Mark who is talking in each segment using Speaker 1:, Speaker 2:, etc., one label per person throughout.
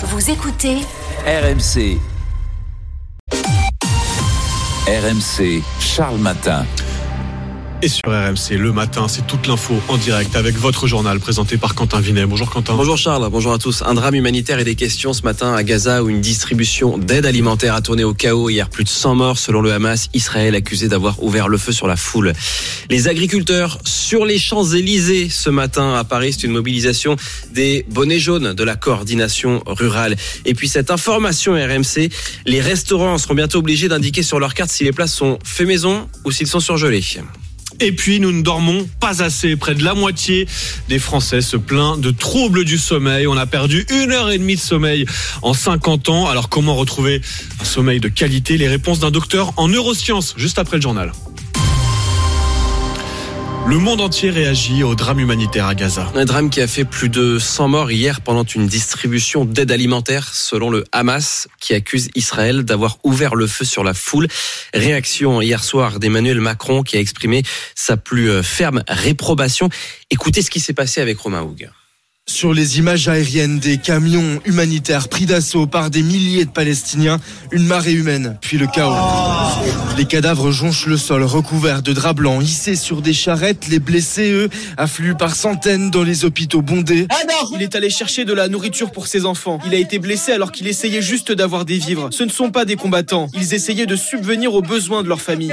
Speaker 1: Vous écoutez
Speaker 2: RMC. RMC, Charles Matin.
Speaker 3: Et sur RMC, le matin, c'est toute l'info en direct avec votre journal présenté par Quentin Vinet. Bonjour Quentin.
Speaker 4: Bonjour Charles, bonjour à tous. Un drame humanitaire et des questions ce matin à Gaza où une distribution d'aide alimentaire a tourné au chaos. Hier, plus de 100 morts selon le Hamas. Israël accusé d'avoir ouvert le feu sur la foule. Les agriculteurs sur les Champs-Élysées ce matin à Paris, c'est une mobilisation des bonnets jaunes de la coordination rurale. Et puis cette information RMC, les restaurants seront bientôt obligés d'indiquer sur leur carte si les plats sont faits maison ou s'ils sont surgelés.
Speaker 3: Et puis nous ne dormons pas assez. Près de la moitié des Français se plaint de troubles du sommeil. On a perdu une heure et demie de sommeil en 50 ans. Alors comment retrouver un sommeil de qualité? Les réponses d'un docteur en neurosciences juste après le journal. Le monde entier réagit au drame humanitaire à Gaza.
Speaker 4: Un drame qui a fait plus de 100 morts hier pendant une distribution d'aide alimentaire selon le Hamas qui accuse Israël d'avoir ouvert le feu sur la foule. Réaction hier soir d'Emmanuel Macron qui a exprimé sa plus ferme réprobation. Écoutez ce qui s'est passé avec Romain Houg.
Speaker 5: Sur les images aériennes des camions humanitaires pris d'assaut par des milliers de Palestiniens, une marée humaine, puis le chaos. Les cadavres jonchent le sol recouverts de draps blancs hissés sur des charrettes. Les blessés, eux, affluent par centaines dans les hôpitaux bondés.
Speaker 6: Il est allé chercher de la nourriture pour ses enfants. Il a été blessé alors qu'il essayait juste d'avoir des vivres. Ce ne sont pas des combattants. Ils essayaient de subvenir aux besoins de leur famille.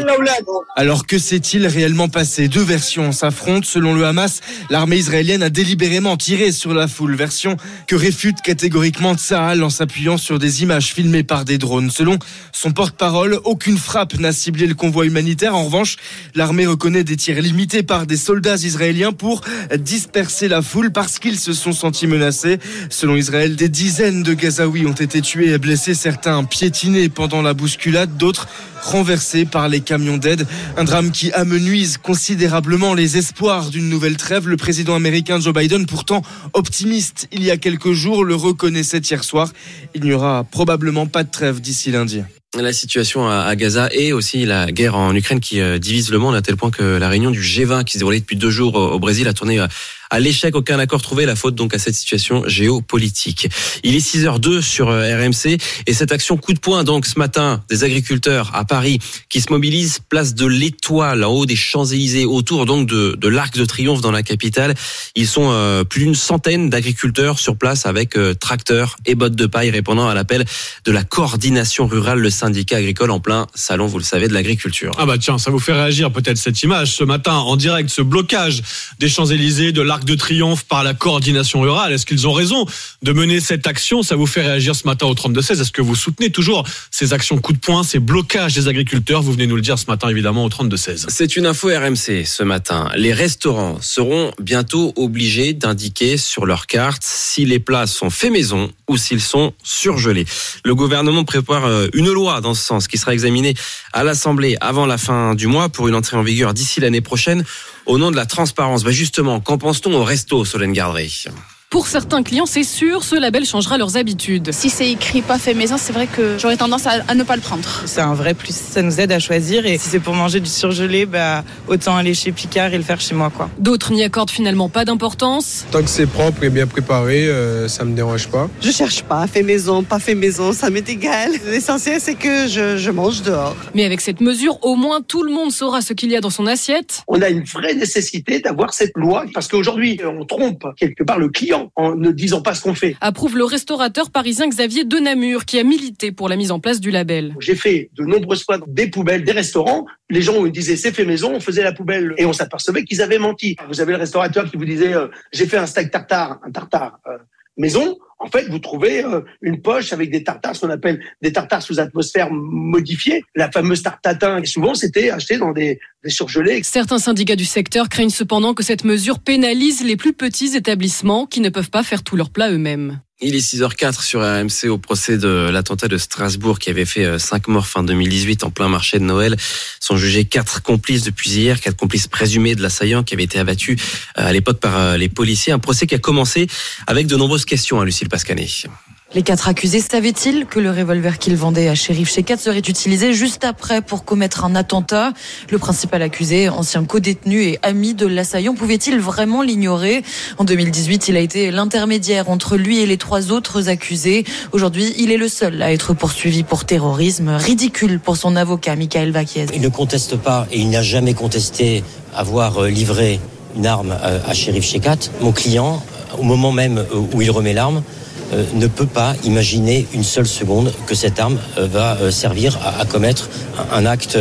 Speaker 5: Alors que s'est-il réellement passé? Deux versions s'affrontent. Selon le Hamas, l'armée israélienne a délibérément tiré sur la foule, version que réfute catégoriquement Tsahal en s'appuyant sur des images filmées par des drones. Selon son porte-parole, aucune frappe n'a ciblé le convoi humanitaire. En revanche, l'armée reconnaît des tirs limités par des soldats israéliens pour disperser la foule parce qu'ils se sont sentis menacés. Selon Israël, des dizaines de Gazaouis ont été tués et blessés, certains piétinés pendant la bousculade, d'autres renversés par les camions d'aide. Un drame qui amenuise considérablement les espoirs d'une nouvelle trêve. Le président américain Joe Biden, pourtant optimiste il y a quelques jours, le reconnaissait hier soir. Il n'y aura probablement pas de trêve d'ici lundi
Speaker 4: la situation à Gaza et aussi la guerre en Ukraine qui divise le monde à tel point que la réunion du G20 qui se déroulait depuis deux jours au Brésil a tourné à l'échec, aucun accord trouvé, la faute donc à cette situation géopolitique. Il est 6h02 sur RMC et cette action coup de poing donc ce matin des agriculteurs à Paris qui se mobilisent place de l'Étoile en haut des Champs-Élysées autour donc de, de l'Arc de Triomphe dans la capitale. Ils sont euh, plus d'une centaine d'agriculteurs sur place avec euh, tracteurs et bottes de paille répondant à l'appel de la coordination rurale, le syndicat agricole en plein salon, vous le savez, de l'agriculture.
Speaker 3: Ah bah tiens, ça vous fait réagir peut-être cette image ce matin en direct, ce blocage des Champs-Élysées, de l'Arc de Triomphe par la coordination rurale. Est-ce qu'ils ont raison de mener cette action? Ça vous fait réagir ce matin au 32-16. Est-ce que vous soutenez toujours ces actions coup de poing, ces blocages des agriculteurs? Vous venez nous le dire ce matin évidemment au 32-16.
Speaker 4: C'est une info RMC ce matin. Les restaurants seront bientôt obligés d'indiquer sur leur carte si les plats sont faits maison ou s'ils sont surgelés. Le gouvernement prépare une loi dans ce sens qui sera examinée à l'Assemblée avant la fin du mois pour une entrée en vigueur d'ici l'année prochaine au nom de la transparence. Bah justement, qu'en pense-t-on au resto, Solène Gardré
Speaker 7: pour certains clients, c'est sûr, ce label changera leurs habitudes.
Speaker 8: Si c'est écrit pas fait maison, c'est vrai que j'aurais tendance à, à, ne pas le prendre.
Speaker 9: C'est un vrai plus, ça nous aide à choisir. Et si c'est pour manger du surgelé, bah, autant aller chez Picard et le faire chez moi. quoi.
Speaker 7: D'autres n'y accordent finalement pas d'importance.
Speaker 10: Tant que c'est propre et bien préparé, euh, ça me dérange pas.
Speaker 11: Je cherche pas, fait maison, pas fait maison, ça m'est égal. L'essentiel, c'est que je, je mange dehors.
Speaker 7: Mais avec cette mesure, au moins tout le monde saura ce qu'il y a dans son assiette.
Speaker 12: On a une vraie nécessité d'avoir cette loi parce qu'aujourd'hui, on trompe quelque part le client en ne disant pas ce qu'on fait.
Speaker 7: Approuve le restaurateur parisien Xavier Denamur qui a milité pour la mise en place du label.
Speaker 12: J'ai fait de nombreuses fois des poubelles, des restaurants. Les gens me disaient c'est fait maison, on faisait la poubelle et on s'apercevait qu'ils avaient menti. Vous avez le restaurateur qui vous disait euh, j'ai fait un steak tartare, un tartare euh, maison. En fait, vous trouvez euh, une poche avec des tartares, ce qu'on appelle des tartares sous atmosphère modifiée. La fameuse tarte tatin. Et souvent, c'était acheté dans des, des surgelés.
Speaker 7: Certains syndicats du secteur craignent cependant que cette mesure pénalise les plus petits établissements qui ne peuvent pas faire tous leurs plats eux-mêmes.
Speaker 4: Il est 6h04 sur RMC au procès de l'attentat de Strasbourg qui avait fait 5 morts fin 2018 en plein marché de Noël. Sont jugés quatre complices depuis hier, quatre complices présumés de l'assaillant qui avait été abattu à l'époque par les policiers. Un procès qui a commencé avec de nombreuses questions à Lucille Pascanet.
Speaker 1: Les quatre accusés savaient-ils que le revolver qu'ils vendaient à Shérif Shekat serait utilisé juste après pour commettre un attentat? Le principal accusé, ancien co-détenu et ami de l'assaillant, pouvait-il vraiment l'ignorer? En 2018, il a été l'intermédiaire entre lui et les trois autres accusés. Aujourd'hui, il est le seul à être poursuivi pour terrorisme. Ridicule pour son avocat, Michael Vaquiez.
Speaker 13: Il ne conteste pas et il n'a jamais contesté avoir euh, livré une arme euh, à Shérif Shekat. Mon client, au moment même où il remet l'arme, euh, ne peut pas imaginer une seule seconde que cette arme euh, va euh, servir à commettre un acte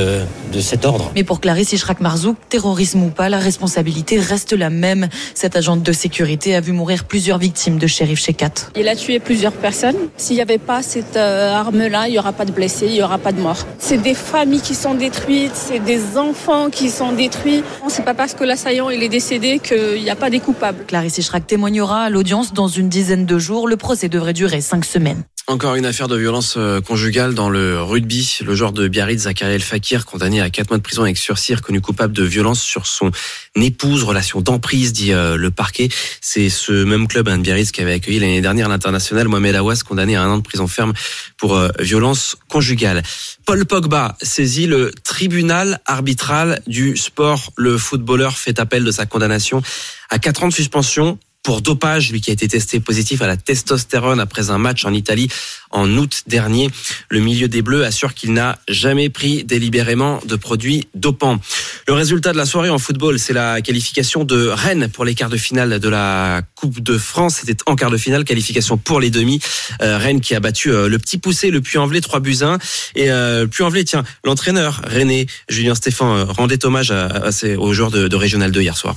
Speaker 13: de cet ordre.
Speaker 1: Mais pour Clarisse Ishrak Marzouk, terrorisme ou pas, la responsabilité reste la même. Cette agente de sécurité a vu mourir plusieurs victimes de Shérif Shekat.
Speaker 8: Il a tué plusieurs personnes. S'il n'y avait pas cette euh, arme-là, il n'y aura pas de blessés, il n'y aura pas de morts. C'est des familles qui sont détruites, c'est des enfants qui sont détruits. C'est pas parce que l'assaillant il est décédé qu'il n'y a pas des coupables.
Speaker 1: Clarisse Ishrak témoignera à l'audience dans une dizaine de jours. Le procès devrait durer cinq semaines.
Speaker 4: Encore une affaire de violence euh, conjugale dans le rugby. Le joueur de Biarritz, Zakaria El Fakir, condamné à 4 mois de prison avec sursis, reconnu coupable de violence sur son épouse, relation d'emprise, dit euh, le parquet. C'est ce même club, hein, de Biarritz, qui avait accueilli l'année dernière l'international Mohamed Awas, condamné à un an de prison ferme pour euh, violence conjugale. Paul Pogba saisit le tribunal arbitral du sport. Le footballeur fait appel de sa condamnation à 4 ans de suspension pour dopage, lui qui a été testé positif à la testostérone après un match en Italie en août dernier. Le milieu des Bleus assure qu'il n'a jamais pris délibérément de produits dopants. Le résultat de la soirée en football, c'est la qualification de Rennes pour les quarts de finale de la Coupe de France. C'était en quart de finale, qualification pour les demi. Euh, Rennes qui a battu euh, le petit poussé, le Puy-en-Velay, 3 buts 1. Et euh, Puy-en-Velay, tiens, l'entraîneur René Julien Stéphan euh, rendait hommage à, à aux joueurs de, de Régional 2 hier soir.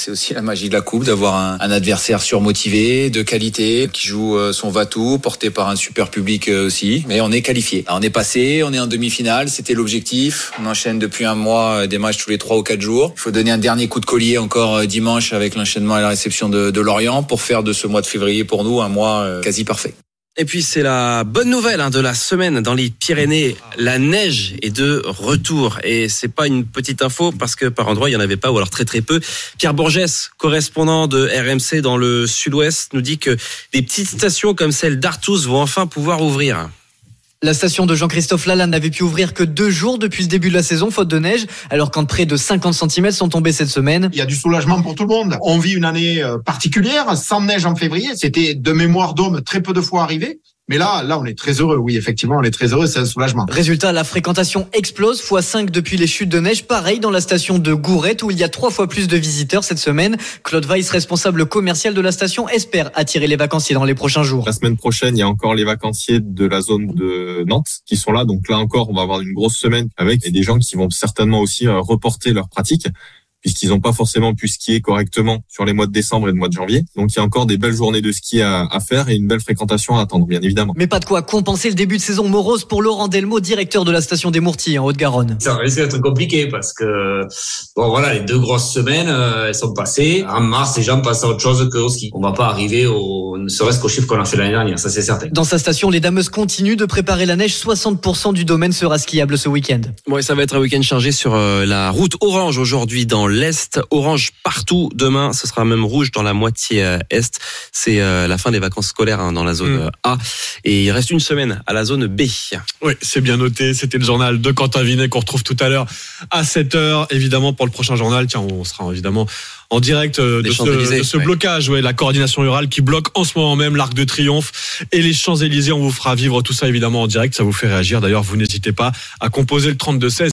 Speaker 14: C'est aussi la magie de la coupe, d'avoir un, adversaire surmotivé, de qualité, qui joue euh, son va-tout, porté par un super public euh, aussi. Mais on est qualifié. On est passé, on est en demi-finale, c'était l'objectif. On enchaîne depuis un mois euh, des matchs tous les trois ou quatre jours. Il faut donner un dernier coup de collier encore dimanche avec l'enchaînement et la réception de, Lorient pour faire de ce mois de février pour nous un mois quasi parfait.
Speaker 4: Et puis c'est la bonne nouvelle hein, de la semaine dans les Pyrénées. La neige est de retour et c'est pas une petite info parce que par endroit il y en avait pas ou alors très très peu. Pierre Bourgès, correspondant de RMC dans le Sud-Ouest, nous dit que des petites stations comme celle d'Artus vont enfin pouvoir ouvrir.
Speaker 15: La station de Jean-Christophe Lalanne n'avait pu ouvrir que deux jours depuis le début de la saison, faute de neige, alors quand près de 50 cm sont tombés cette semaine.
Speaker 16: Il y a du soulagement pour tout le monde. On vit une année euh, particulière, sans neige en février. C'était de mémoire d'homme très peu de fois arrivé. Mais là, là, on est très heureux. Oui, effectivement, on est très heureux. C'est un soulagement.
Speaker 15: Résultat, la fréquentation explose, x 5 depuis les chutes de neige. Pareil dans la station de Gourette, où il y a trois fois plus de visiteurs cette semaine. Claude Weiss, responsable commercial de la station, espère attirer les vacanciers dans les prochains jours.
Speaker 17: La semaine prochaine, il y a encore les vacanciers de la zone de Nantes qui sont là. Donc là encore, on va avoir une grosse semaine avec des gens qui vont certainement aussi euh, reporter leurs pratiques puisqu'ils n'ont pas forcément pu skier correctement sur les mois de décembre et le mois de janvier. Donc il y a encore des belles journées de ski à, à faire et une belle fréquentation à attendre, bien évidemment.
Speaker 15: Mais pas de quoi compenser le début de saison morose pour Laurent Delmo, directeur de la station des Mourtilles en Haute-Garonne.
Speaker 18: Ça risque d'être compliqué parce que bon voilà les deux grosses semaines euh, elles sont passées. En mars les gens passent à autre chose que au ski. On va pas arriver au ne serait-ce qu'au chiffre qu'on a fait l'année dernière, ça c'est certain.
Speaker 15: Dans sa station, les dameuses continuent de préparer la neige. 60% du domaine sera skiable ce week-end.
Speaker 4: Bon, et ça va être un week-end chargé sur euh, la route orange aujourd'hui dans l'Est. Orange partout. Demain, ce sera même rouge dans la moitié euh, Est. C'est euh, la fin des vacances scolaires hein, dans la zone
Speaker 3: Mm.
Speaker 4: A. Et il reste une semaine à la zone B.
Speaker 3: Oui, c'est bien noté. C'était le journal de Quentin Vinet qu'on retrouve tout à l'heure à 7h. Évidemment, pour le prochain journal, tiens, on sera évidemment en direct euh, de
Speaker 4: Les
Speaker 3: ce,
Speaker 4: Champs-Élysées,
Speaker 3: de ce
Speaker 4: ouais.
Speaker 3: blocage, ouais, la coordination rurale qui bloque en ce moment même l'Arc de Triomphe et les Champs-Élysées. On vous fera vivre tout ça évidemment en direct. Ça vous fait réagir. D'ailleurs, vous n'hésitez pas à composer le 32-16.